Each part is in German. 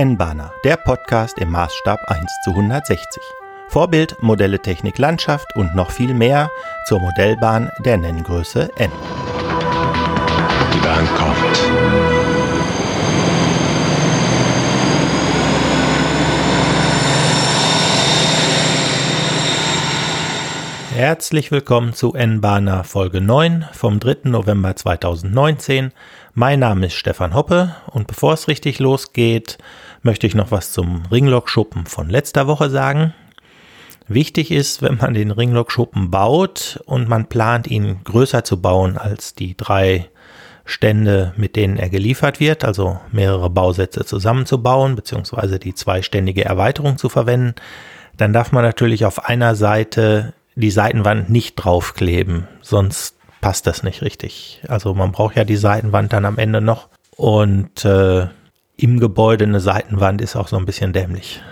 N-Bahner, der Podcast im Maßstab 1 zu 160. Vorbild, Modelle, Technik, Landschaft und noch viel mehr zur Modellbahn der Nenngröße N. Die Bahn kommt. Herzlich willkommen zu N-Bahner Folge 9 vom 3. November 2019. Mein Name ist Stefan Hoppe und bevor es richtig losgeht, möchte ich noch was zum Ringlockschuppen von letzter Woche sagen. Wichtig ist, wenn man den Ringlockschuppen baut und man plant, ihn größer zu bauen als die drei Stände, mit denen er geliefert wird, also mehrere Bausätze zusammenzubauen, beziehungsweise die zweiständige Erweiterung zu verwenden, dann darf man natürlich auf einer Seite die Seitenwand nicht draufkleben, sonst passt das nicht richtig. Also man braucht ja die Seitenwand dann am Ende noch und äh, im Gebäude eine Seitenwand ist auch so ein bisschen dämlich.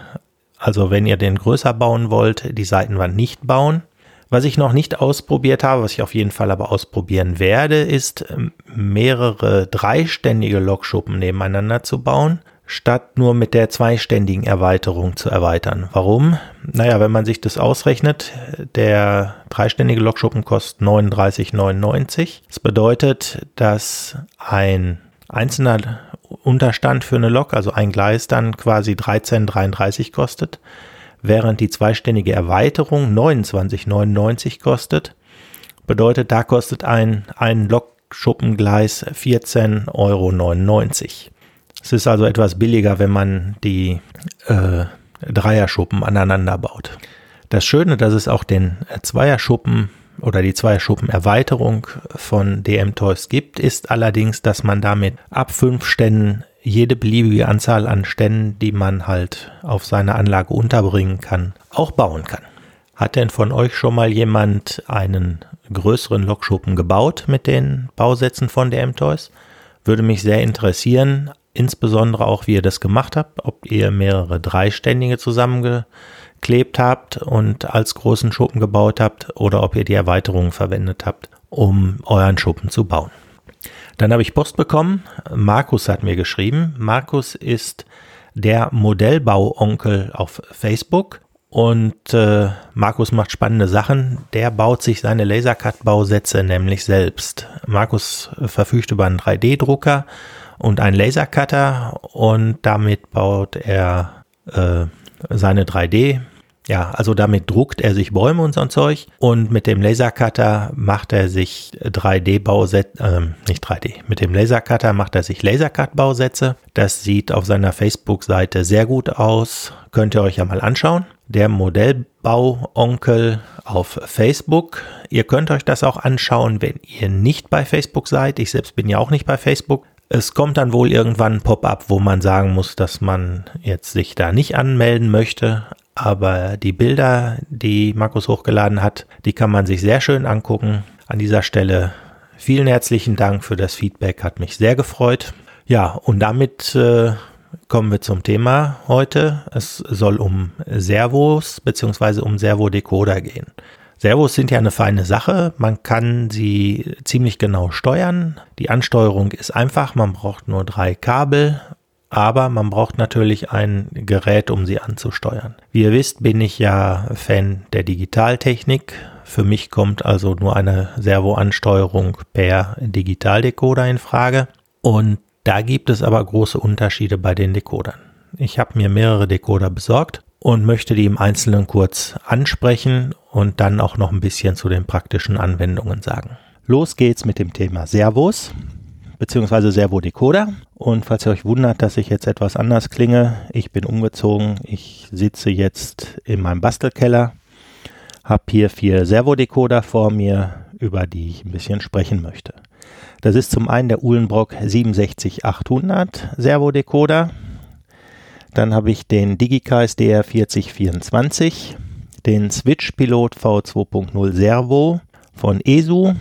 Also wenn ihr den größer bauen wollt, die Seitenwand nicht bauen. Was ich noch nicht ausprobiert habe, was ich auf jeden Fall aber ausprobieren werde, ist ähm, mehrere dreiständige Lokschuppen nebeneinander zu bauen statt nur mit der zweiständigen Erweiterung zu erweitern. Warum? Naja, wenn man sich das ausrechnet, der dreiständige Lokschuppen kostet 39,99. Das bedeutet, dass ein einzelner Unterstand für eine Lok, also ein Gleis, dann quasi 13,33 kostet, während die zweiständige Erweiterung 29,99 kostet. Bedeutet, da kostet ein, ein Lokschuppengleis 14,99 Euro. Es ist also etwas billiger, wenn man die äh, Dreierschuppen aneinander baut. Das Schöne, dass es auch den Zweierschuppen oder die Zweierschuppen-Erweiterung von DM Toys gibt, ist allerdings, dass man damit ab fünf Ständen jede beliebige Anzahl an Ständen, die man halt auf seiner Anlage unterbringen kann, auch bauen kann. Hat denn von euch schon mal jemand einen größeren Lokschuppen gebaut mit den Bausätzen von DM Toys? Würde mich sehr interessieren insbesondere auch, wie ihr das gemacht habt, ob ihr mehrere dreiständige zusammengeklebt habt und als großen Schuppen gebaut habt oder ob ihr die Erweiterungen verwendet habt, um euren Schuppen zu bauen. Dann habe ich Post bekommen. Markus hat mir geschrieben. Markus ist der Modellbauonkel auf Facebook und äh, Markus macht spannende Sachen. Der baut sich seine Lasercut-Bausätze nämlich selbst. Markus verfügt über einen 3D-Drucker und einen Lasercutter und damit baut er äh, seine 3D. Ja, also damit druckt er sich Bäume und so ein Zeug und mit dem Lasercutter macht er sich 3D-Bausätze, äh, nicht 3D, mit dem Lasercutter macht er sich Lasercut-Bausätze. Das sieht auf seiner Facebook-Seite sehr gut aus. Könnt ihr euch ja mal anschauen. Der Modellbau-Onkel auf Facebook. Ihr könnt euch das auch anschauen, wenn ihr nicht bei Facebook seid. Ich selbst bin ja auch nicht bei Facebook. Es kommt dann wohl irgendwann ein Pop-up, wo man sagen muss, dass man jetzt sich da nicht anmelden möchte. Aber die Bilder, die Markus hochgeladen hat, die kann man sich sehr schön angucken. An dieser Stelle vielen herzlichen Dank für das Feedback, hat mich sehr gefreut. Ja, und damit äh, kommen wir zum Thema heute. Es soll um Servos bzw. um Servodecoder gehen. Servos sind ja eine feine Sache. Man kann sie ziemlich genau steuern. Die Ansteuerung ist einfach. Man braucht nur drei Kabel. Aber man braucht natürlich ein Gerät, um sie anzusteuern. Wie ihr wisst, bin ich ja Fan der Digitaltechnik. Für mich kommt also nur eine Servoansteuerung per Digitaldecoder in Frage. Und da gibt es aber große Unterschiede bei den Decodern. Ich habe mir mehrere Decoder besorgt und möchte die im Einzelnen kurz ansprechen und dann auch noch ein bisschen zu den praktischen Anwendungen sagen. Los geht's mit dem Thema Servos bzw. Servodecoder. Und falls ihr euch wundert, dass ich jetzt etwas anders klinge, ich bin umgezogen. Ich sitze jetzt in meinem Bastelkeller, habe hier vier Servodecoder vor mir, über die ich ein bisschen sprechen möchte. Das ist zum einen der Uhlenbrock 67800 Servodecoder. Dann habe ich den DigiKais DR4024 den Switch Pilot V2.0 Servo von ESU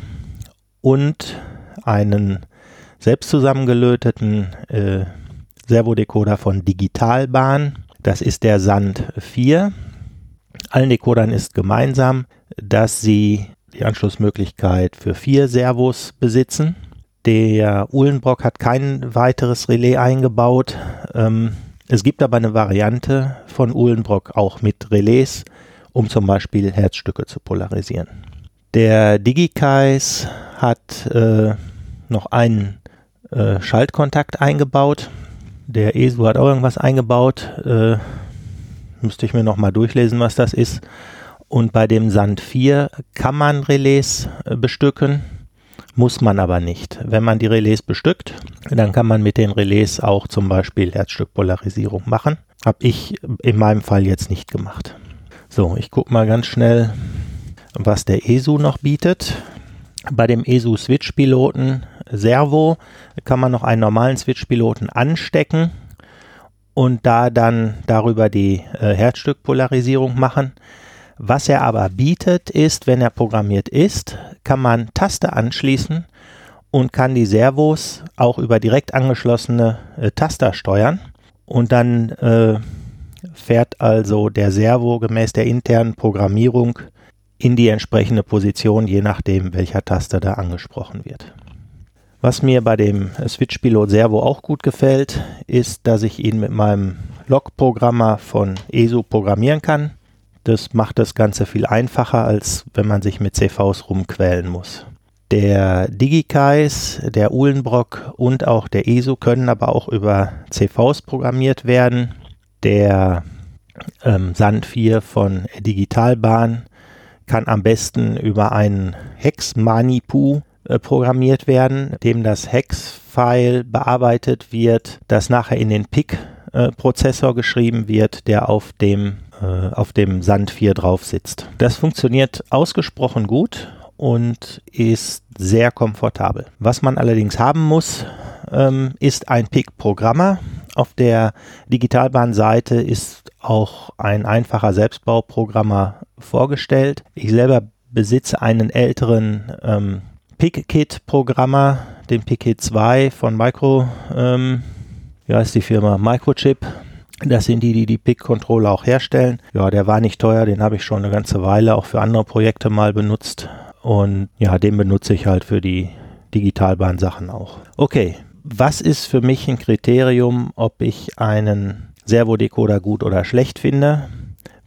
und einen selbst zusammengelöteten äh, Servodecoder von Digitalbahn. Das ist der Sand 4. Allen Decodern ist gemeinsam, dass sie die Anschlussmöglichkeit für vier Servos besitzen. Der Uhlenbrock hat kein weiteres Relais eingebaut. Ähm, Es gibt aber eine Variante von Uhlenbrock auch mit Relais, um zum Beispiel Herzstücke zu polarisieren. Der DigiKais hat äh, noch einen äh, Schaltkontakt eingebaut. Der ESU hat auch irgendwas eingebaut. Äh, müsste ich mir nochmal durchlesen, was das ist. Und bei dem Sand 4 kann man Relais äh, bestücken, muss man aber nicht. Wenn man die Relais bestückt, dann kann man mit den Relais auch zum Beispiel Herzstückpolarisierung machen. Habe ich in meinem Fall jetzt nicht gemacht. So, ich gucke mal ganz schnell, was der ESU noch bietet. Bei dem ESU Switch-Piloten Servo kann man noch einen normalen Switch-Piloten anstecken und da dann darüber die äh, Herzstückpolarisierung machen. Was er aber bietet, ist, wenn er programmiert ist, kann man Taste anschließen und kann die Servos auch über direkt angeschlossene äh, Taster steuern. Und dann äh, fährt also der Servo gemäß der internen Programmierung in die entsprechende Position, je nachdem, welcher Taster da angesprochen wird. Was mir bei dem Switch Pilot Servo auch gut gefällt, ist, dass ich ihn mit meinem Log-Programmer von ESU programmieren kann. Das macht das Ganze viel einfacher, als wenn man sich mit CVs rumquälen muss. Der DigiKais, der Uhlenbrock und auch der ESU können aber auch über CVs programmiert werden. Der ähm, Sand 4 von Digitalbahn kann am besten über einen Hex-Manipu äh, programmiert werden, dem das Hex-File bearbeitet wird, das nachher in den PIC-Prozessor äh, geschrieben wird, der auf dem äh, auf dem Sand 4 drauf sitzt. Das funktioniert ausgesprochen gut und ist sehr komfortabel. Was man allerdings haben muss, ähm, ist ein PIC-Programmer. Auf der Digitalbahnseite ist auch ein einfacher Selbstbauprogrammer vorgestellt. Ich selber besitze einen älteren ähm, PIC-Kit-Programmer, den PIC-Kit 2 von Micro, ähm, wie heißt die Firma? Microchip. Das sind die, die die PIC-Controller auch herstellen. Ja, der war nicht teuer, den habe ich schon eine ganze Weile auch für andere Projekte mal benutzt. Und ja, den benutze ich halt für die Digitalbahn-Sachen auch. Okay, was ist für mich ein Kriterium, ob ich einen Servodecoder gut oder schlecht finde?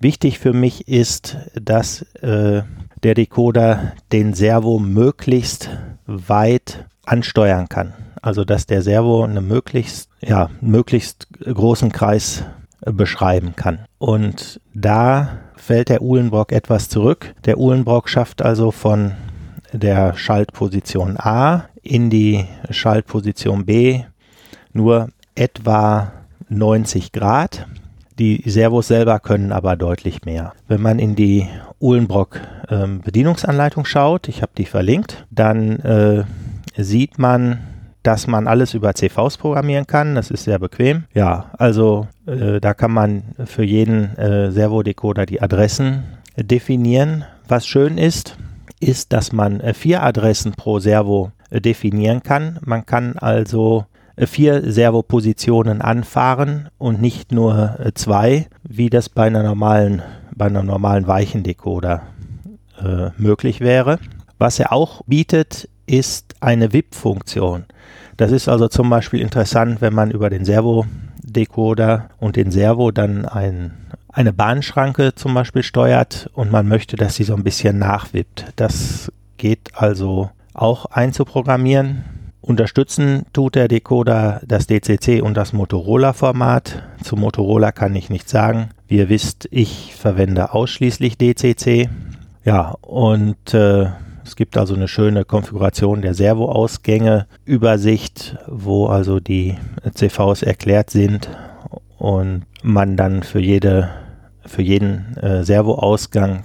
Wichtig für mich ist, dass äh, der Decoder den Servo möglichst weit ansteuern kann. Also dass der Servo einen möglichst, ja, möglichst großen Kreis äh, beschreiben kann. Und da fällt der Uhlenbrock etwas zurück. Der Uhlenbrock schafft also von der Schaltposition A in die Schaltposition B nur etwa 90 Grad. Die Servos selber können aber deutlich mehr. Wenn man in die Uhlenbrock ähm, Bedienungsanleitung schaut, ich habe die verlinkt, dann äh, sieht man, dass man alles über CVs programmieren kann. Das ist sehr bequem. Ja, also äh, da kann man für jeden äh, Servodecoder die Adressen definieren. Was schön ist, ist, dass man äh, vier Adressen pro Servo äh, definieren kann. Man kann also äh, vier Servopositionen anfahren und nicht nur zwei, wie das bei einer normalen, bei einem normalen Weichendecoder äh, möglich wäre. Was er auch bietet, ist eine VIP-Funktion. Das ist also zum Beispiel interessant, wenn man über den Servo-Decoder und den Servo dann ein, eine Bahnschranke zum Beispiel steuert und man möchte, dass sie so ein bisschen nachwippt. Das geht also auch einzuprogrammieren. Unterstützen tut der Decoder das DCC und das Motorola-Format. Zu Motorola kann ich nichts sagen. Wie ihr wisst, ich verwende ausschließlich DCC. Ja, und äh, es gibt also eine schöne Konfiguration der Servoausgänge, Übersicht, wo also die CVs erklärt sind und man dann für jede für jeden äh, Servoausgang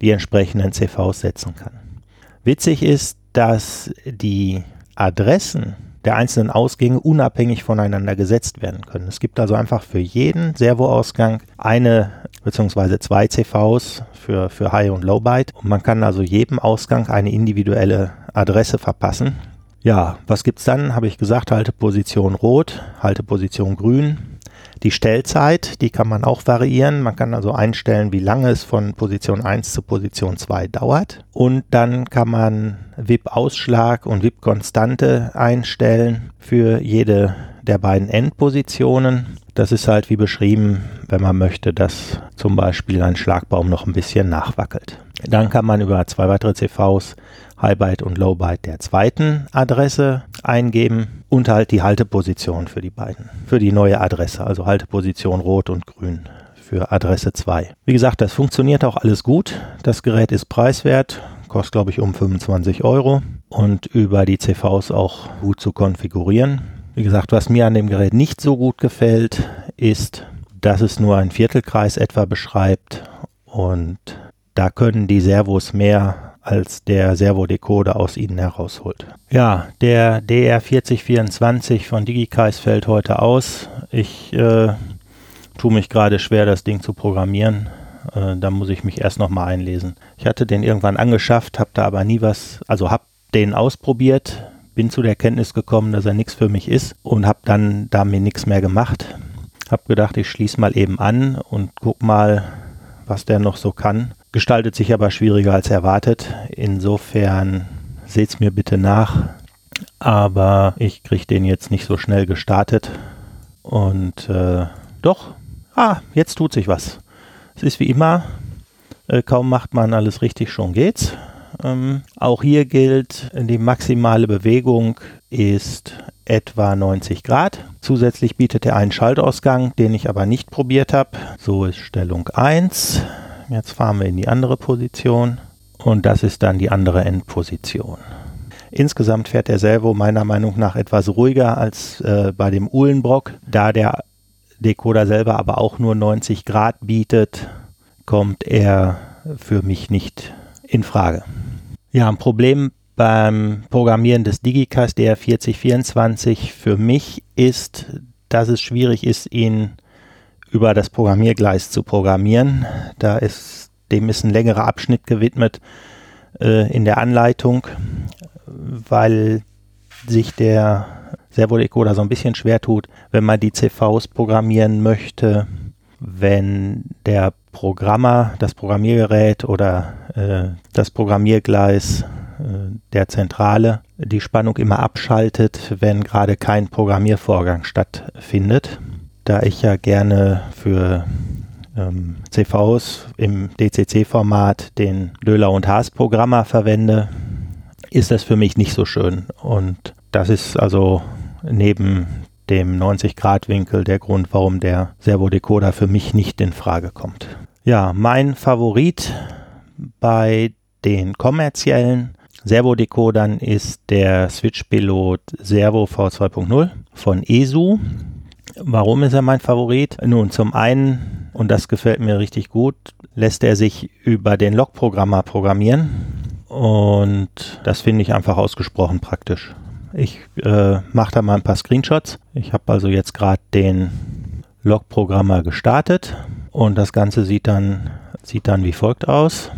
die entsprechenden CVs setzen kann. Witzig ist, dass die Adressen der einzelnen Ausgänge unabhängig voneinander gesetzt werden können. Es gibt also einfach für jeden Servoausgang eine bzw. zwei CVs für, für High und Low Byte und man kann also jedem Ausgang eine individuelle Adresse verpassen. Ja, was gibt's dann? Habe ich gesagt, Halteposition rot, Halteposition grün, die Stellzeit, die kann man auch variieren. Man kann also einstellen, wie lange es von Position 1 zu Position 2 dauert. Und dann kann man VIP-Ausschlag und VIP-Konstante einstellen für jede der beiden Endpositionen. Das ist halt wie beschrieben, wenn man möchte, dass zum Beispiel ein Schlagbaum noch ein bisschen nachwackelt. Dann kann man über zwei weitere CVs High Byte und Low Byte der zweiten Adresse eingeben und halt die Halteposition für die beiden, für die neue Adresse, also Halteposition rot und grün für Adresse 2. Wie gesagt, das funktioniert auch alles gut. Das Gerät ist preiswert, kostet glaube ich um 25 Euro und über die CVs auch gut zu konfigurieren. Wie gesagt, was mir an dem Gerät nicht so gut gefällt, ist, dass es nur einen Viertelkreis etwa beschreibt und da können die Servos mehr als der Servodecoder aus ihnen herausholt. Ja, der DR4024 von DigiKais fällt heute aus. Ich äh, tue mich gerade schwer, das Ding zu programmieren. Äh, da muss ich mich erst nochmal einlesen. Ich hatte den irgendwann angeschafft, habe da aber nie was, also habe den ausprobiert, bin zu der Kenntnis gekommen, dass er nichts für mich ist und habe dann damit nichts mehr gemacht. Habe gedacht, ich schließe mal eben an und guck mal, was der noch so kann. Gestaltet sich aber schwieriger als erwartet. Insofern seht's mir bitte nach. Aber ich kriege den jetzt nicht so schnell gestartet. Und äh, doch, ah, jetzt tut sich was. Es ist wie immer, äh, kaum macht man alles richtig, schon geht's. Ähm, auch hier gilt, die maximale Bewegung ist etwa 90 Grad. Zusätzlich bietet er einen Schaltausgang, den ich aber nicht probiert habe. So ist Stellung 1. Jetzt fahren wir in die andere Position und das ist dann die andere Endposition. Insgesamt fährt der Servo meiner Meinung nach etwas ruhiger als äh, bei dem Uhlenbrock. Da der Decoder selber aber auch nur 90 Grad bietet, kommt er für mich nicht in Frage. Ja, ein Problem beim Programmieren des Digicast DR4024 für mich ist, dass es schwierig ist, ihn über das Programmiergleis zu programmieren. Da ist, dem ist ein längerer Abschnitt gewidmet äh, in der Anleitung, weil sich der Servodecoder so ein bisschen schwer tut, wenn man die CVs programmieren möchte, wenn der Programmer, das Programmiergerät oder äh, das Programmiergleis äh, der Zentrale die Spannung immer abschaltet, wenn gerade kein Programmiervorgang stattfindet da ich ja gerne für ähm, CVs im DCC-Format den Löhler und Haas-Programmer verwende, ist das für mich nicht so schön. Und das ist also neben dem 90-Grad-Winkel der Grund, warum der Servodecoder für mich nicht in Frage kommt. Ja, mein Favorit bei den kommerziellen Servodecodern ist der Switch-Pilot Servo V2.0 von ESU. Warum ist er mein Favorit? Nun, zum einen, und das gefällt mir richtig gut, lässt er sich über den Log-Programmer programmieren. Und das finde ich einfach ausgesprochen praktisch. Ich äh, mache da mal ein paar Screenshots. Ich habe also jetzt gerade den Log-Programmer gestartet und das Ganze sieht dann, sieht dann wie folgt aus.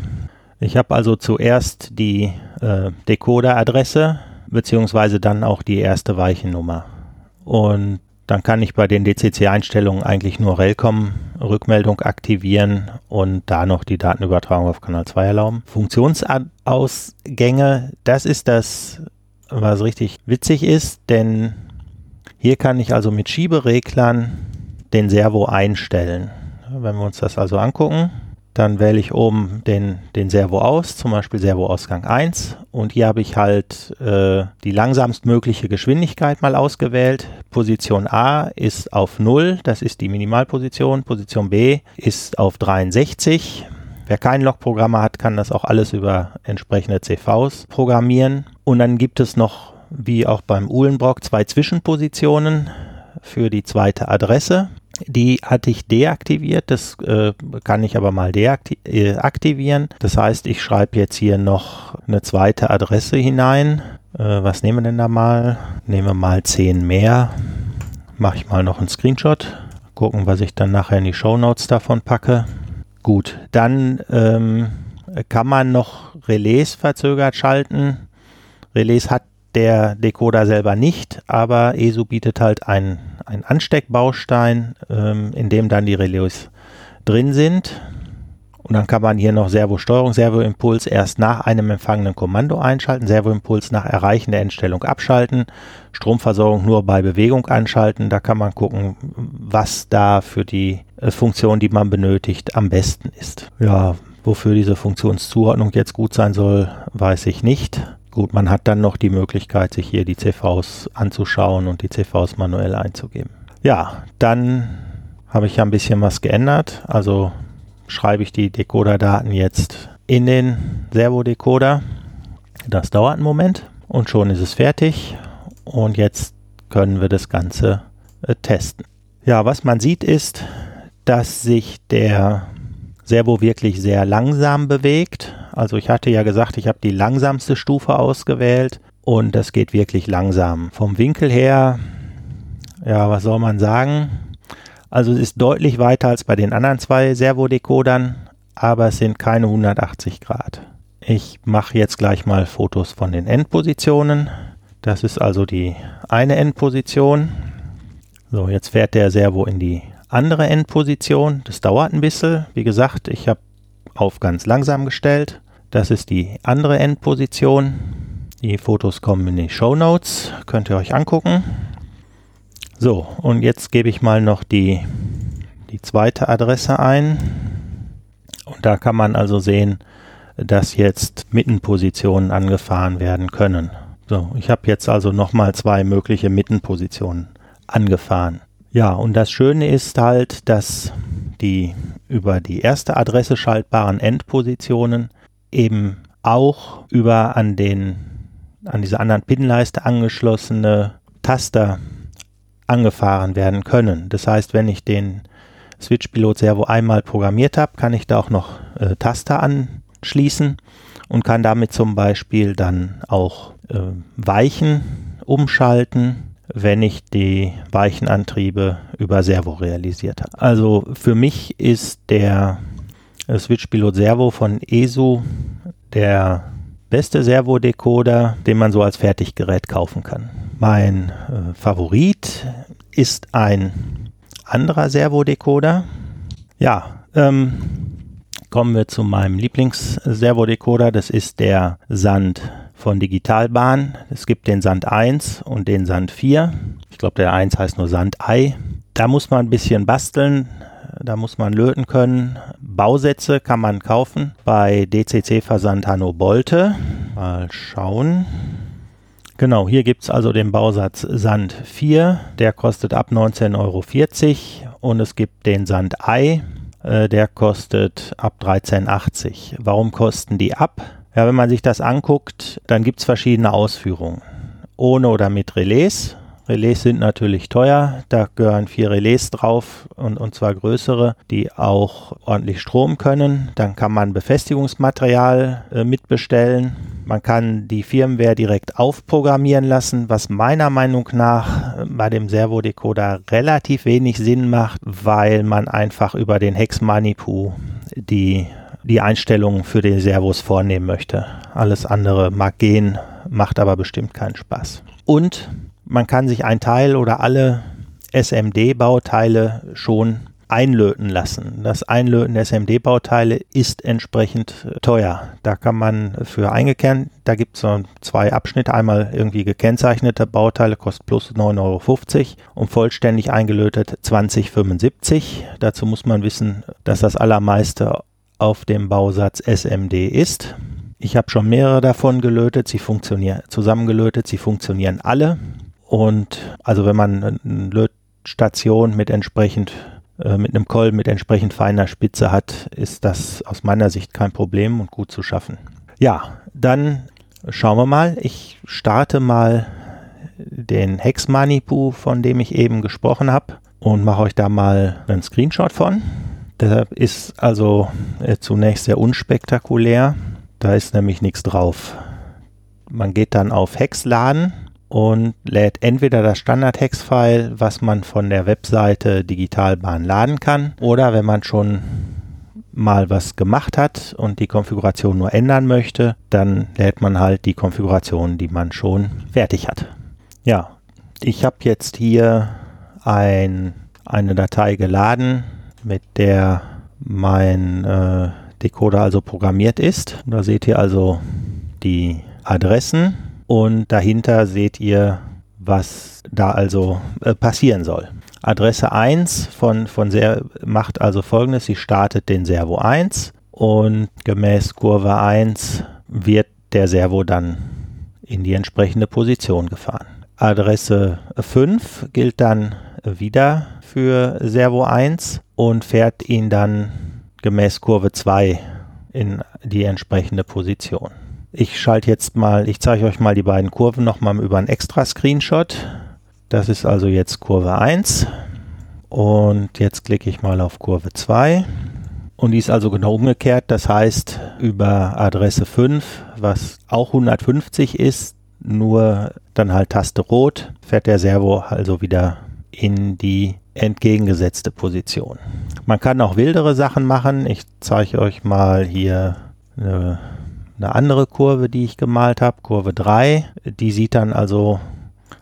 Ich habe also zuerst die äh, Decoder-Adresse beziehungsweise dann auch die erste Weichennummer. Und dann kann ich bei den DCC-Einstellungen eigentlich nur Relcom-Rückmeldung aktivieren und da noch die Datenübertragung auf Kanal 2 erlauben. Funktionsausgänge, das ist das, was richtig witzig ist, denn hier kann ich also mit Schiebereglern den Servo einstellen. Wenn wir uns das also angucken, dann wähle ich oben den, den Servo aus, zum Beispiel Servoausgang 1. Und hier habe ich halt äh, die langsamstmögliche Geschwindigkeit mal ausgewählt. Position A ist auf 0, das ist die Minimalposition. Position B ist auf 63. Wer keinen Logprogrammer hat, kann das auch alles über entsprechende CVs programmieren. Und dann gibt es noch, wie auch beim Uhlenbrock, zwei Zwischenpositionen für die zweite Adresse. Die hatte ich deaktiviert, das äh, kann ich aber mal deaktivieren. Äh, das heißt, ich schreibe jetzt hier noch eine zweite Adresse hinein. Äh, was nehmen wir denn da mal? Nehmen wir mal 10 mehr. Mache ich mal noch einen Screenshot. Gucken, was ich dann nachher in die Show Notes davon packe. Gut, dann ähm, kann man noch Relais verzögert schalten. Relais hat der Decoder selber nicht, aber ESU bietet halt einen, Ansteckbaustein, ähm, in dem dann die Relais drin sind. Und dann kann man hier noch Servosteuerung, Servoimpuls erst nach einem empfangenen Kommando einschalten, Servoimpuls nach Erreichen der Endstellung abschalten, Stromversorgung nur bei Bewegung anschalten. Da kann man gucken, was da für die äh, Funktion, die man benötigt, am besten ist. Ja, wofür diese Funktionszuordnung jetzt gut sein soll, weiß ich nicht. Gut, man hat dann noch die Möglichkeit, sich hier die CVs anzuschauen und die CVs manuell einzugeben. Ja, dann habe ich ja ein bisschen was geändert. Also schreibe ich die Decoder-Daten jetzt in den Servo-Decoder. Das dauert einen Moment und schon ist es fertig. Und jetzt können wir das Ganze äh, testen. Ja, was man sieht ist, dass sich der Servo wirklich sehr langsam bewegt. Also ich hatte ja gesagt, ich habe die langsamste Stufe ausgewählt und das geht wirklich langsam. Vom Winkel her, ja, was soll man sagen? Also es ist deutlich weiter als bei den anderen zwei Servodecodern, aber es sind keine 180 Grad. Ich mache jetzt gleich mal Fotos von den Endpositionen. Das ist also die eine Endposition. So, jetzt fährt der Servo in die andere Endposition. Das dauert ein bisschen. Wie gesagt, ich habe auf ganz langsam gestellt. Das ist die andere Endposition. Die Fotos kommen in die Show Notes. Könnt ihr euch angucken. So, und jetzt gebe ich mal noch die, die zweite Adresse ein. Und da kann man also sehen, dass jetzt Mittenpositionen angefahren werden können. So, ich habe jetzt also nochmal zwei mögliche Mittenpositionen angefahren. Ja, und das Schöne ist halt, dass die über die erste Adresse schaltbaren Endpositionen eben auch über an den an diese anderen Pinleiste angeschlossene Taster angefahren werden können. Das heißt, wenn ich den Switch Pilot Servo einmal programmiert habe, kann ich da auch noch äh, Taster anschließen und kann damit zum Beispiel dann auch äh, Weichen umschalten, wenn ich die Weichenantriebe über Servo realisiert habe. Also für mich ist der äh, Switch Pilot Servo von ESU der beste Servo-Decoder, den man so als Fertiggerät kaufen kann. Mein äh, Favorit ist ein anderer Servo-Decoder. Ja, ähm, kommen wir zu meinem Lieblings-Servo-Decoder. Das ist der Sand von Digitalbahn. Es gibt den Sand 1 und den Sand 4. Ich glaube, der 1 heißt nur Sand Ei. Da muss man ein bisschen basteln. Da muss man löten können. Bausätze kann man kaufen bei DCC Versand Hanno Bolte. Mal schauen. Genau, hier gibt es also den Bausatz Sand 4, der kostet ab 19,40 Euro und es gibt den Sand Ei, äh, der kostet ab 13,80. Warum kosten die ab? Ja, wenn man sich das anguckt, dann gibt es verschiedene Ausführungen. Ohne oder mit Relais. Relais sind natürlich teuer, da gehören vier Relais drauf und, und zwar größere, die auch ordentlich Strom können. Dann kann man Befestigungsmaterial äh, mitbestellen. Man kann die Firmware direkt aufprogrammieren lassen, was meiner Meinung nach äh, bei dem Servodecoder relativ wenig Sinn macht, weil man einfach über den Hex Manipu die die Einstellungen für die Servos vornehmen möchte. Alles andere mag gehen, macht aber bestimmt keinen Spaß. Und man kann sich ein Teil oder alle SMD-Bauteile schon einlöten lassen. Das Einlöten der SMD-Bauteile ist entsprechend teuer. Da kann man für eingekernt, da gibt es so zwei Abschnitte, einmal irgendwie gekennzeichnete Bauteile, kostet plus 9,50 Euro und vollständig eingelötet 20,75. Dazu muss man wissen, dass das allermeiste auf dem Bausatz SMD ist. Ich habe schon mehrere davon gelötet, sie funktionieren zusammengelötet, sie funktionieren alle. Und also wenn man eine Lötstation mit entsprechend äh, mit einem Coil mit entsprechend feiner Spitze hat, ist das aus meiner Sicht kein Problem und gut zu schaffen. Ja, dann schauen wir mal. Ich starte mal den Hex Manipu, von dem ich eben gesprochen habe und mache euch da mal einen Screenshot von. Deshalb ist also äh, zunächst sehr unspektakulär. Da ist nämlich nichts drauf. Man geht dann auf Hex laden und lädt entweder das Standard-Hex-File, was man von der Webseite Digitalbahn laden kann, oder wenn man schon mal was gemacht hat und die Konfiguration nur ändern möchte, dann lädt man halt die Konfiguration, die man schon fertig hat. Ja, ich habe jetzt hier ein, eine Datei geladen, mit der mein äh, Decoder also programmiert ist. Da seht ihr also die Adressen und dahinter seht ihr, was da also äh, passieren soll. Adresse 1 von, von Ser macht also folgendes, sie startet den Servo 1 und gemäß Kurve 1 wird der Servo dann in die entsprechende Position gefahren. Adresse 5 gilt dann wieder für Servo 1 und fährt ihn dann gemäß Kurve 2 in die entsprechende Position. Ich schalte jetzt mal, ich zeige euch mal die beiden Kurven nochmal über einen extra Screenshot. Das ist also jetzt Kurve 1 und jetzt klicke ich mal auf Kurve 2 und die ist also genau umgekehrt. Das heißt, über Adresse 5, was auch 150 ist, nur dann halt Taste Rot, fährt der Servo also wieder in die entgegengesetzte Position. Man kann auch wildere Sachen machen. Ich zeige euch mal hier eine, eine andere Kurve, die ich gemalt habe, Kurve 3. Die sieht dann also,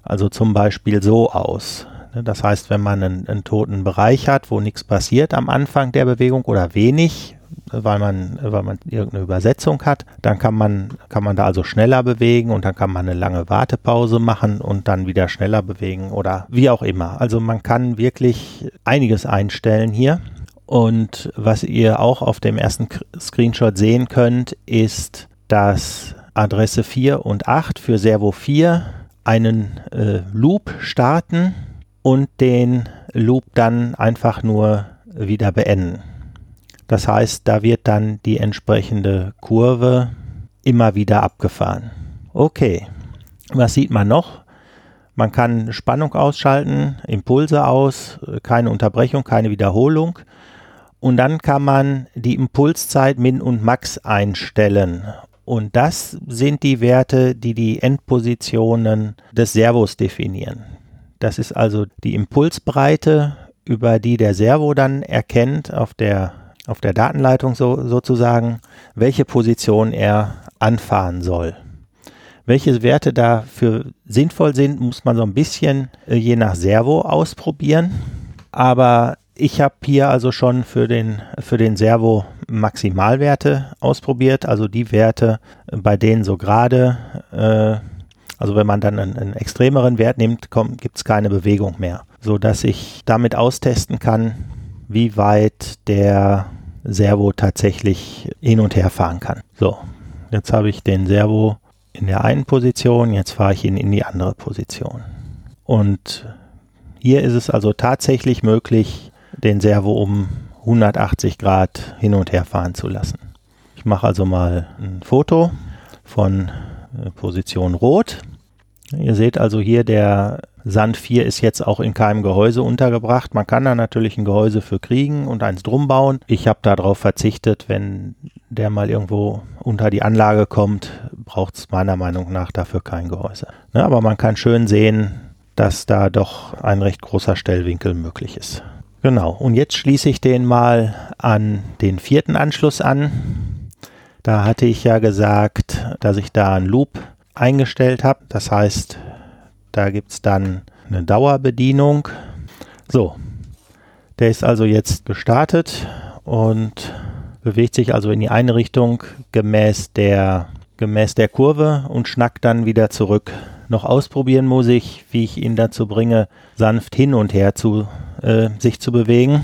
also zum Beispiel so aus. Das heißt, wenn man einen, einen toten Bereich hat, wo nichts passiert am Anfang der Bewegung oder wenig, weil man, weil man irgendeine Übersetzung hat. Dann kann man, kann man da also schneller bewegen und dann kann man eine lange Wartepause machen und dann wieder schneller bewegen oder wie auch immer. Also man kann wirklich einiges einstellen hier. Und was ihr auch auf dem ersten Screenshot sehen könnt, ist, dass Adresse 4 und 8 für Servo 4 einen äh, Loop starten und den Loop dann einfach nur wieder beenden. Das heißt, da wird dann die entsprechende Kurve immer wieder abgefahren. Okay, was sieht man noch? Man kann Spannung ausschalten, Impulse aus, keine Unterbrechung, keine Wiederholung. Und dann kann man die Impulszeit Min und Max einstellen. Und das sind die Werte, die die Endpositionen des Servos definieren. Das ist also die Impulsbreite, über die der Servo dann erkennt auf der auf der Datenleitung so, sozusagen, welche Position er anfahren soll. Welche Werte dafür sinnvoll sind, muss man so ein bisschen äh, je nach Servo ausprobieren. Aber ich habe hier also schon für den, für den Servo Maximalwerte ausprobiert, also die Werte, bei denen so gerade, äh, also wenn man dann einen, einen extremeren Wert nimmt, gibt es keine Bewegung mehr, so dass ich damit austesten kann, wie weit der Servo tatsächlich hin und her fahren kann. So, jetzt habe ich den Servo in der einen Position, jetzt fahre ich ihn in die andere Position. Und hier ist es also tatsächlich möglich, den Servo um 180 Grad hin und her fahren zu lassen. Ich mache also mal ein Foto von äh, Position Rot. Ihr seht also hier der Sand 4 ist jetzt auch in keinem Gehäuse untergebracht. Man kann da natürlich ein Gehäuse für kriegen und eins drum bauen. Ich habe darauf verzichtet, wenn der mal irgendwo unter die Anlage kommt, braucht es meiner Meinung nach dafür kein Gehäuse. Ne, aber man kann schön sehen, dass da doch ein recht großer Stellwinkel möglich ist. Genau, und jetzt schließe ich den mal an den vierten Anschluss an. Da hatte ich ja gesagt, dass ich da einen Loop eingestellt habe. Das heißt, da gibt es dann eine Dauerbedienung. So, der ist also jetzt gestartet und bewegt sich also in die eine Richtung gemäß der, gemäß der Kurve und schnackt dann wieder zurück. Noch ausprobieren muss ich, wie ich ihn dazu bringe, sanft hin und her zu äh, sich zu bewegen.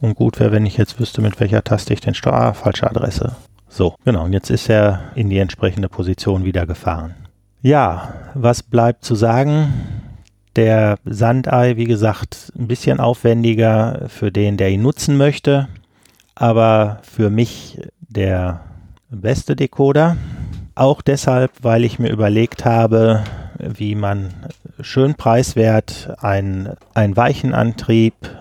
Und gut wäre, wenn ich jetzt wüsste, mit welcher Taste ich den Steuer. Ah, falsche Adresse. So, genau. Und jetzt ist er in die entsprechende Position wieder gefahren. Ja, was bleibt zu sagen? Der Sandei, wie gesagt, ein bisschen aufwendiger für den, der ihn nutzen möchte, aber für mich der beste Decoder. Auch deshalb, weil ich mir überlegt habe, wie man schön preiswert einen, einen weichen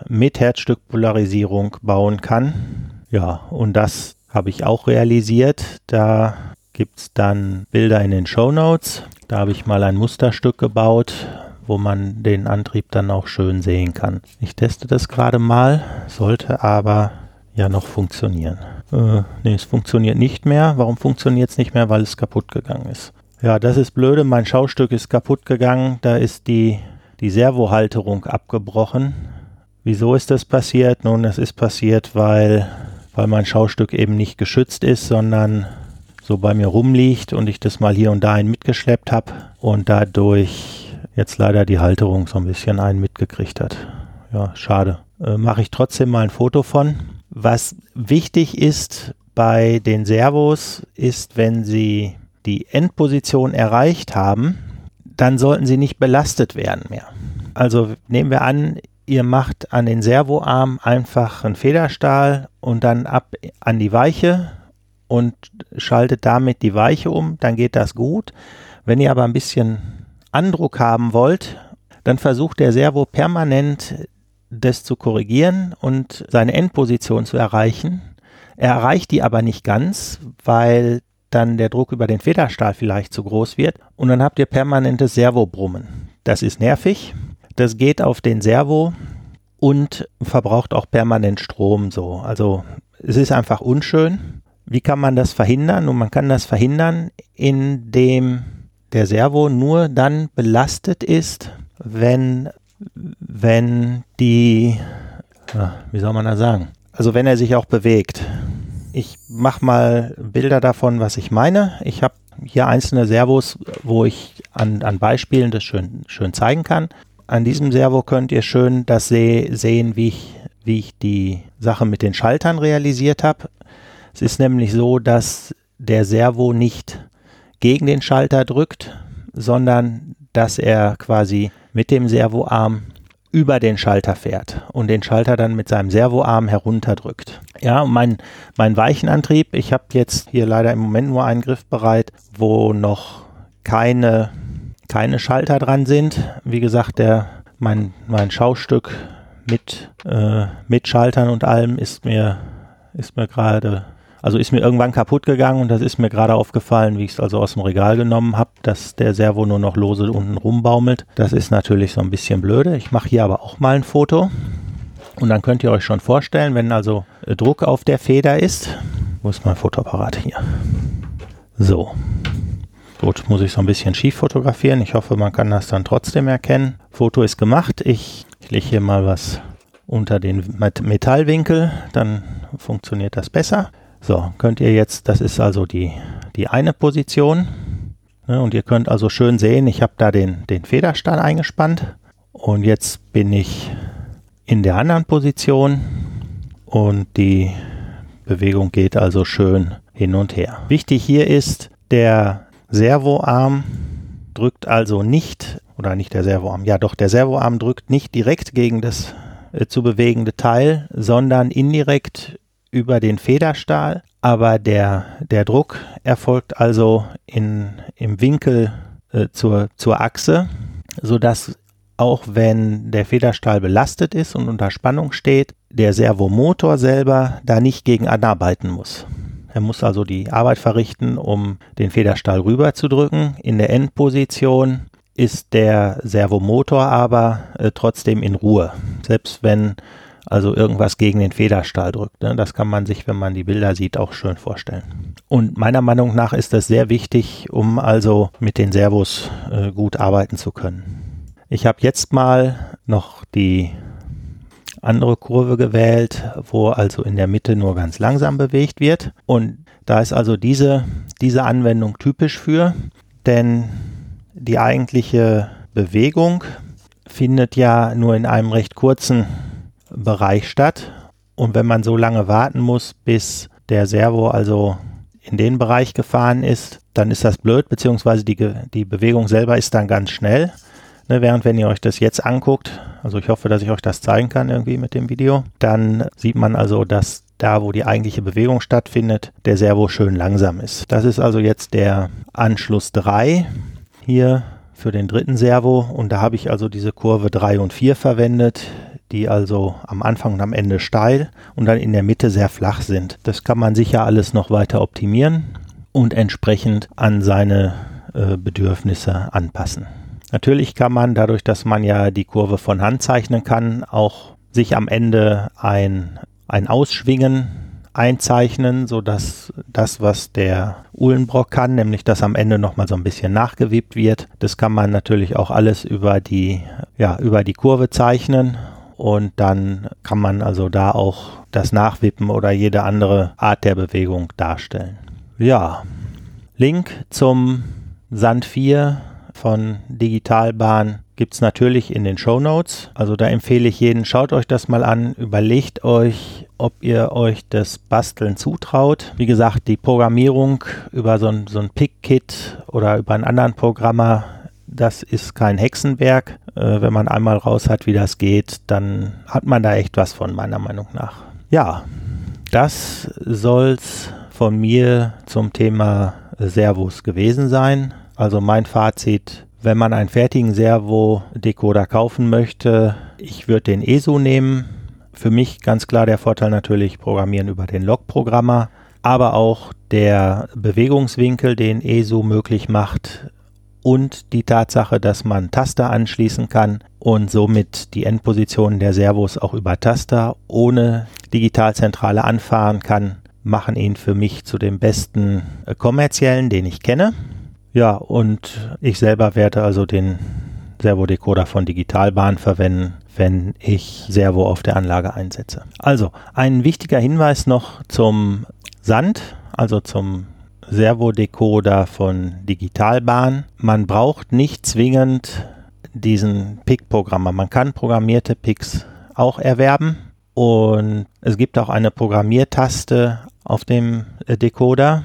mit Herzstückpolarisierung bauen kann. Ja, und das habe ich auch realisiert. Da gibt es dann Bilder in den Show Notes. Da habe ich mal ein Musterstück gebaut, wo man den Antrieb dann auch schön sehen kann. Ich teste das gerade mal, sollte aber ja noch funktionieren. Äh, ne, es funktioniert nicht mehr. Warum funktioniert es nicht mehr? Weil es kaputt gegangen ist. Ja, das ist blöde. Mein Schaustück ist kaputt gegangen. Da ist die, die Servohalterung abgebrochen. Wieso ist das passiert? Nun, es ist passiert, weil weil mein Schaustück eben nicht geschützt ist, sondern so bei mir rumliegt und ich das mal hier und da einen mitgeschleppt habe und dadurch jetzt leider die Halterung so ein bisschen einen mitgekriegt hat. Ja, schade. Äh, Mache ich trotzdem mal ein Foto von. Was wichtig ist bei den Servos, ist, wenn sie die Endposition erreicht haben, dann sollten sie nicht belastet werden mehr. Also nehmen wir an, ihr macht an den Servoarm einfach einen Federstahl und dann ab an die Weiche und schaltet damit die Weiche um, dann geht das gut. Wenn ihr aber ein bisschen Andruck haben wollt, dann versucht der Servo permanent das zu korrigieren und seine Endposition zu erreichen. Er erreicht die aber nicht ganz, weil dann der Druck über den Federstahl vielleicht zu groß wird und dann habt ihr permanentes Servobrummen. Das ist nervig. Das geht auf den Servo und verbraucht auch permanent Strom so. Also es ist einfach unschön. Wie kann man das verhindern? Und man kann das verhindern, indem der Servo nur dann belastet ist, wenn, wenn die, wie soll man das sagen? Also wenn er sich auch bewegt. Ich mache mal Bilder davon, was ich meine. Ich habe hier einzelne Servos, wo ich an, an Beispielen das schön, schön zeigen kann. An diesem Servo könnt ihr schön das se sehen, wie ich, wie ich die Sache mit den Schaltern realisiert habe. Es ist nämlich so, dass der Servo nicht gegen den Schalter drückt, sondern dass er quasi mit dem Servoarm über den Schalter fährt und den Schalter dann mit seinem Servoarm herunterdrückt. Ja, mein, mein Weichenantrieb, ich habe jetzt hier leider im Moment nur einen Griff bereit, wo noch keine, keine Schalter dran sind. Wie gesagt, der, mein, mein Schaustück mit, äh, mit Schaltern und allem ist mir, ist mir gerade also ist mir irgendwann kaputt gegangen und das ist mir gerade aufgefallen, wie ich es also aus dem Regal genommen habe, dass der Servo nur noch lose unten rumbaumelt. Das ist natürlich so ein bisschen blöde. Ich mache hier aber auch mal ein Foto. Und dann könnt ihr euch schon vorstellen, wenn also Druck auf der Feder ist. Wo ist mein Fotoapparat hier? So. Gut, muss ich so ein bisschen schief fotografieren. Ich hoffe, man kann das dann trotzdem erkennen. Foto ist gemacht. Ich, ich lege hier mal was unter den Metallwinkel, dann funktioniert das besser. So, könnt ihr jetzt, das ist also die, die eine Position. Ne, und ihr könnt also schön sehen, ich habe da den, den Federstahl eingespannt. Und jetzt bin ich in der anderen Position und die Bewegung geht also schön hin und her. Wichtig hier ist, der Servoarm drückt also nicht, oder nicht der Servoarm, ja doch, der Servoarm drückt nicht direkt gegen das äh, zu bewegende Teil, sondern indirekt über den Federstahl, aber der, der Druck erfolgt also in, im Winkel äh, zur, zur Achse, sodass auch wenn der Federstahl belastet ist und unter Spannung steht, der Servomotor selber da nicht gegen anarbeiten muss. Er muss also die Arbeit verrichten, um den Federstahl rüber zu drücken. In der Endposition ist der Servomotor aber äh, trotzdem in Ruhe. Selbst wenn also irgendwas gegen den Federstahl drückt. Ne? Das kann man sich, wenn man die Bilder sieht, auch schön vorstellen. Und meiner Meinung nach ist das sehr wichtig, um also mit den Servos äh, gut arbeiten zu können. Ich habe jetzt mal noch die andere Kurve gewählt, wo also in der Mitte nur ganz langsam bewegt wird. Und da ist also diese, diese Anwendung typisch für, denn die eigentliche Bewegung findet ja nur in einem recht kurzen Bereich statt. Und wenn man so lange warten muss, bis der Servo also in den Bereich gefahren ist, dann ist das blöd, beziehungsweise die, die Bewegung selber ist dann ganz schnell. Ne, während wenn ihr euch das jetzt anguckt, also ich hoffe, dass ich euch das zeigen kann irgendwie mit dem Video, dann sieht man also, dass da, wo die eigentliche Bewegung stattfindet, der Servo schön langsam ist. Das ist also jetzt der Anschluss 3 hier für den dritten Servo und da habe ich also diese Kurve 3 und 4 verwendet die also am Anfang und am Ende steil und dann in der Mitte sehr flach sind. Das kann man sicher alles noch weiter optimieren und entsprechend an seine äh, Bedürfnisse anpassen. Natürlich kann man dadurch, dass man ja die Kurve von Hand zeichnen kann, auch sich am Ende ein, ein Ausschwingen einzeichnen, sodass das, was der Uhlenbrock kann, nämlich dass am Ende nochmal so ein bisschen nachgewiebt wird, das kann man natürlich auch alles über die, ja, über die Kurve zeichnen und dann kann man also da auch das Nachwippen oder jede andere Art der Bewegung darstellen. Ja, Link zum Sand 4 von Digitalbahn gibt es natürlich in den Show Notes. Also da empfehle ich jeden, schaut euch das mal an, überlegt euch, ob ihr euch das Basteln zutraut. Wie gesagt, die Programmierung über so ein, so ein Pick-Kit oder über einen anderen Programmer, das ist kein Hexenwerk. Äh, wenn man einmal raus hat, wie das geht, dann hat man da echt was von, meiner Meinung nach. Ja, das soll's von mir zum Thema Servos gewesen sein. Also mein Fazit, wenn man einen fertigen Servo-Decoder kaufen möchte, ich würde den ESO nehmen. Für mich ganz klar der Vorteil natürlich Programmieren über den Log-Programmer, aber auch der Bewegungswinkel, den ESO möglich macht und die Tatsache, dass man Taster anschließen kann und somit die Endpositionen der Servos auch über Taster ohne Digitalzentrale anfahren kann, machen ihn für mich zu dem besten kommerziellen, den ich kenne. Ja, und ich selber werde also den Servodecoder von Digitalbahn verwenden, wenn ich Servo auf der Anlage einsetze. Also, ein wichtiger Hinweis noch zum Sand, also zum Servodecoder von Digitalbahn. Man braucht nicht zwingend diesen PIC-Programmer. Man kann programmierte PICs auch erwerben und es gibt auch eine Programmiertaste auf dem Decoder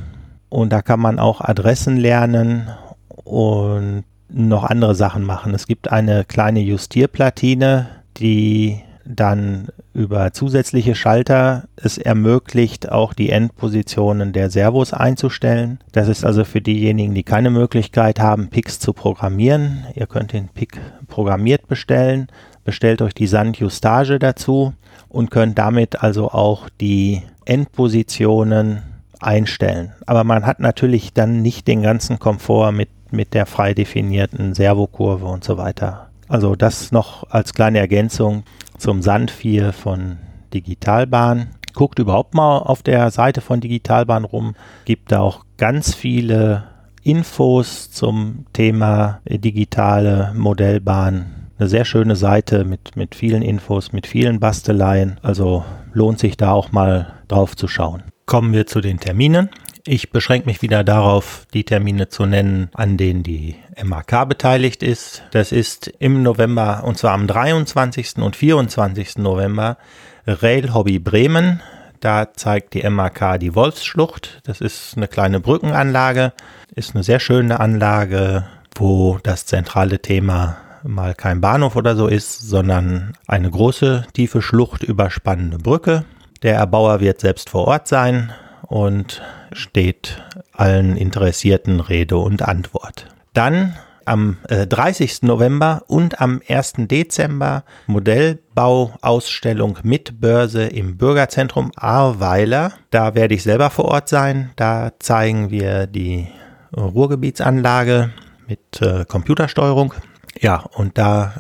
und da kann man auch Adressen lernen und noch andere Sachen machen. Es gibt eine kleine Justierplatine, die dann über zusätzliche Schalter es ermöglicht, auch die Endpositionen der Servos einzustellen. Das ist also für diejenigen, die keine Möglichkeit haben, Picks zu programmieren. Ihr könnt den Pick programmiert bestellen, bestellt euch die Sandjustage dazu und könnt damit also auch die Endpositionen einstellen. Aber man hat natürlich dann nicht den ganzen Komfort mit, mit der frei definierten Servokurve und so weiter. Also das noch als kleine Ergänzung zum Sand 4 von Digitalbahn. Guckt überhaupt mal auf der Seite von Digitalbahn rum. Gibt da auch ganz viele Infos zum Thema digitale Modellbahn. Eine sehr schöne Seite mit, mit vielen Infos, mit vielen Basteleien. Also lohnt sich da auch mal drauf zu schauen. Kommen wir zu den Terminen. Ich beschränke mich wieder darauf, die Termine zu nennen, an denen die MAK beteiligt ist. Das ist im November, und zwar am 23. und 24. November, Rail Hobby Bremen. Da zeigt die MAK die Wolfsschlucht. Das ist eine kleine Brückenanlage, ist eine sehr schöne Anlage, wo das zentrale Thema mal kein Bahnhof oder so ist, sondern eine große, tiefe Schlucht überspannende Brücke. Der Erbauer wird selbst vor Ort sein und steht allen Interessierten Rede und Antwort. Dann am 30. Äh, November und am 1. Dezember Modellbauausstellung mit Börse im Bürgerzentrum Ahrweiler. Da werde ich selber vor Ort sein. Da zeigen wir die Ruhrgebietsanlage mit äh, Computersteuerung. Ja, und da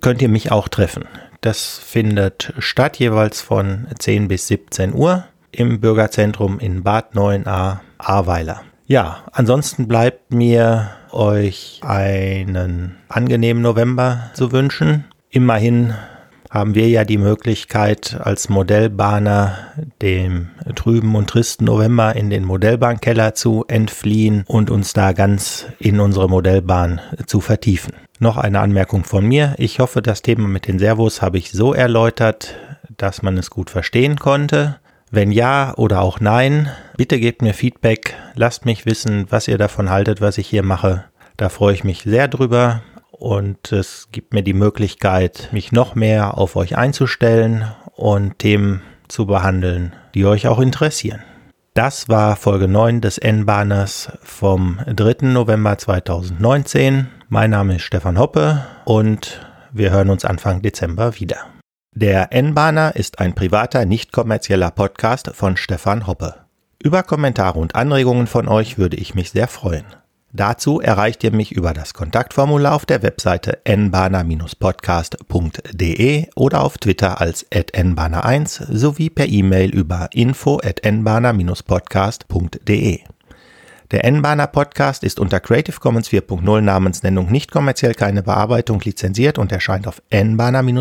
könnt ihr mich auch treffen. Das findet statt jeweils von 10 bis 17 Uhr im Bürgerzentrum in Bad 9a Ahrweiler. Ja, ansonsten bleibt mir euch einen angenehmen November zu wünschen. Immerhin haben wir ja die Möglichkeit, als Modellbahner dem trüben und tristen November in den Modellbahnkeller zu entfliehen und uns da ganz in unsere Modellbahn zu vertiefen. Noch eine Anmerkung von mir. Ich hoffe, das Thema mit den Servos habe ich so erläutert, dass man es gut verstehen konnte. Wenn ja oder auch nein, bitte gebt mir Feedback, lasst mich wissen, was ihr davon haltet, was ich hier mache. Da freue ich mich sehr drüber und es gibt mir die Möglichkeit, mich noch mehr auf euch einzustellen und Themen zu behandeln, die euch auch interessieren. Das war Folge 9 des N-Bahners vom 3. November 2019. Mein Name ist Stefan Hoppe und wir hören uns Anfang Dezember wieder. Der N-Bahner ist ein privater, nicht kommerzieller Podcast von Stefan Hoppe. Über Kommentare und Anregungen von euch würde ich mich sehr freuen. Dazu erreicht ihr mich über das Kontaktformular auf der Webseite nbahner-podcast.de oder auf Twitter als nbahner1 sowie per E-Mail über info at nbahner-podcast.de. Der N-Bahner Podcast ist unter Creative Commons 4.0 Namensnennung nicht kommerziell keine Bearbeitung lizenziert und erscheint auf n-podcast.de.